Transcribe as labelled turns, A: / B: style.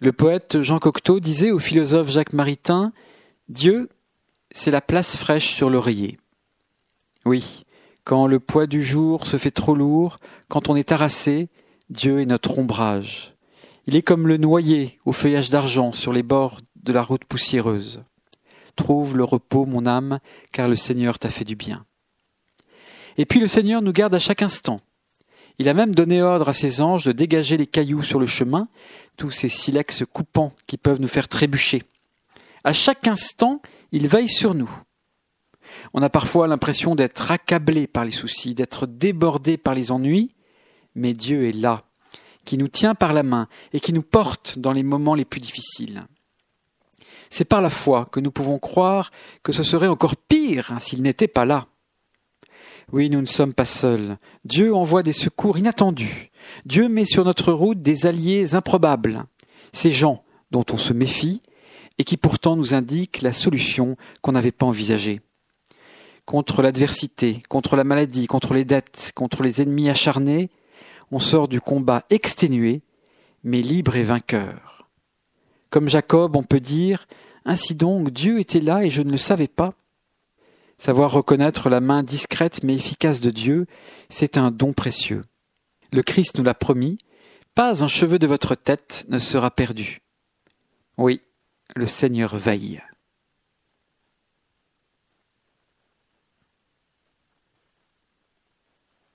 A: Le poète Jean Cocteau disait au philosophe Jacques Maritain Dieu, c'est la place fraîche sur l'oreiller. Oui, quand le poids du jour se fait trop lourd, quand on est harassé, Dieu est notre ombrage. Il est comme le noyer au feuillage d'argent sur les bords de la route poussiéreuse. Trouve le repos, mon âme, car le Seigneur t'a fait du bien. Et puis le Seigneur nous garde à chaque instant. Il a même donné ordre à ses anges de dégager les cailloux sur le chemin, tous ces silex coupants qui peuvent nous faire trébucher. À chaque instant, il veille sur nous. On a parfois l'impression d'être accablé par les soucis, d'être débordé par les ennuis, mais Dieu est là, qui nous tient par la main et qui nous porte dans les moments les plus difficiles. C'est par la foi que nous pouvons croire que ce serait encore pire s'il n'était pas là. Oui, nous ne sommes pas seuls. Dieu envoie des secours inattendus. Dieu met sur notre route des alliés improbables. Ces gens dont on se méfie et qui pourtant nous indiquent la solution qu'on n'avait pas envisagée. Contre l'adversité, contre la maladie, contre les dettes, contre les ennemis acharnés, on sort du combat exténué, mais libre et vainqueur. Comme Jacob, on peut dire Ainsi donc, Dieu était là et je ne le savais pas. Savoir reconnaître la main discrète mais efficace de Dieu, c'est un don précieux. Le Christ nous l'a promis, pas un cheveu de votre tête ne sera perdu. Oui, le Seigneur veille.